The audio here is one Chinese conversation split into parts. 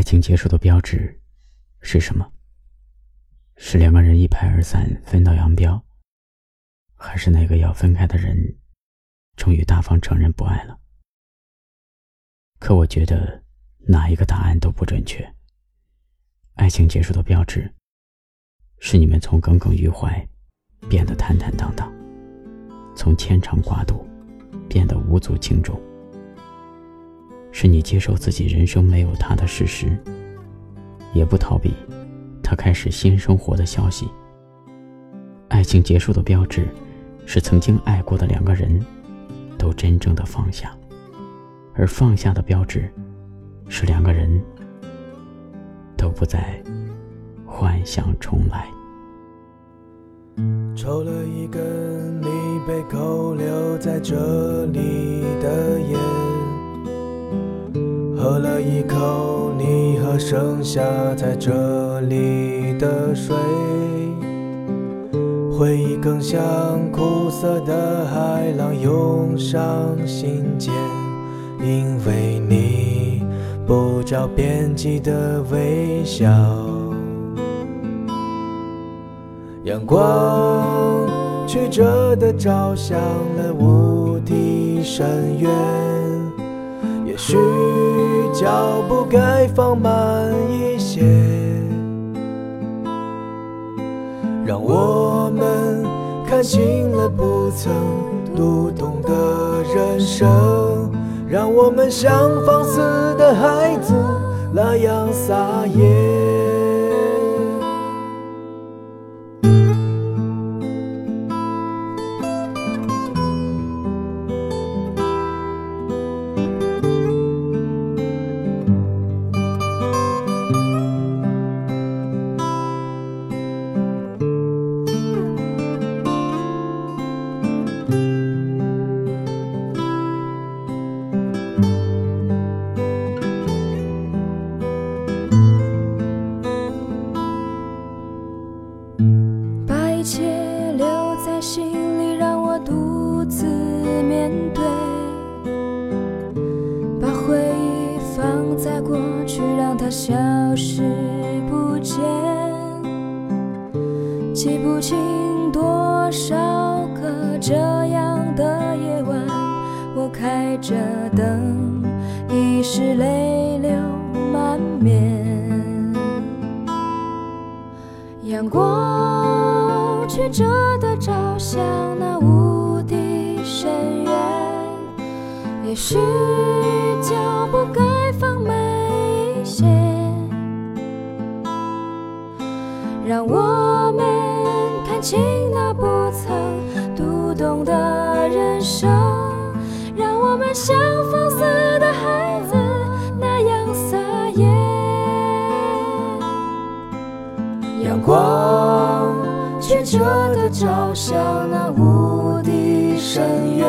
爱情结束的标志是什么？是两个人一拍而散，分道扬镳，还是那个要分开的人终于大方承认不爱了？可我觉得哪一个答案都不准确。爱情结束的标志是你们从耿耿于怀变得坦坦荡荡，从牵肠挂肚变得无足轻重。是你接受自己人生没有他的事实，也不逃避他开始新生活的消息。爱情结束的标志，是曾经爱过的两个人，都真正的放下；而放下的标志，是两个人都不再幻想重来。抽了一根你被扣留在这里的烟。喝了一口你喝剩下在这里的水，回忆更像苦涩的海浪涌上心间，因为你不着边际的微笑，阳光曲折的照向了无底深渊，也许。脚步该放慢一些，让我们看清了不曾读懂的人生，让我们像放肆的孩子那样撒野。消失不见，记不清多少个这样的夜晚，我开着灯，已是泪流满面。阳光曲折的照向那无底深渊，也许让我们看清那不曾读懂的人生，让我们像放肆的孩子那样撒野。阳光曲折的照向那无底深渊，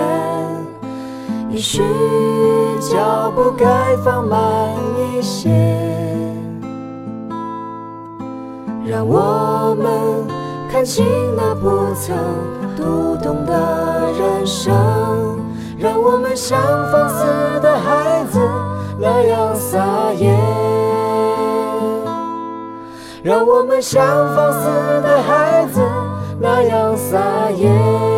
也许脚步该放慢一些。让我们看清那不曾读懂的人生，让我们像放肆的孩子那样撒野，让我们像放肆的孩子那样撒野。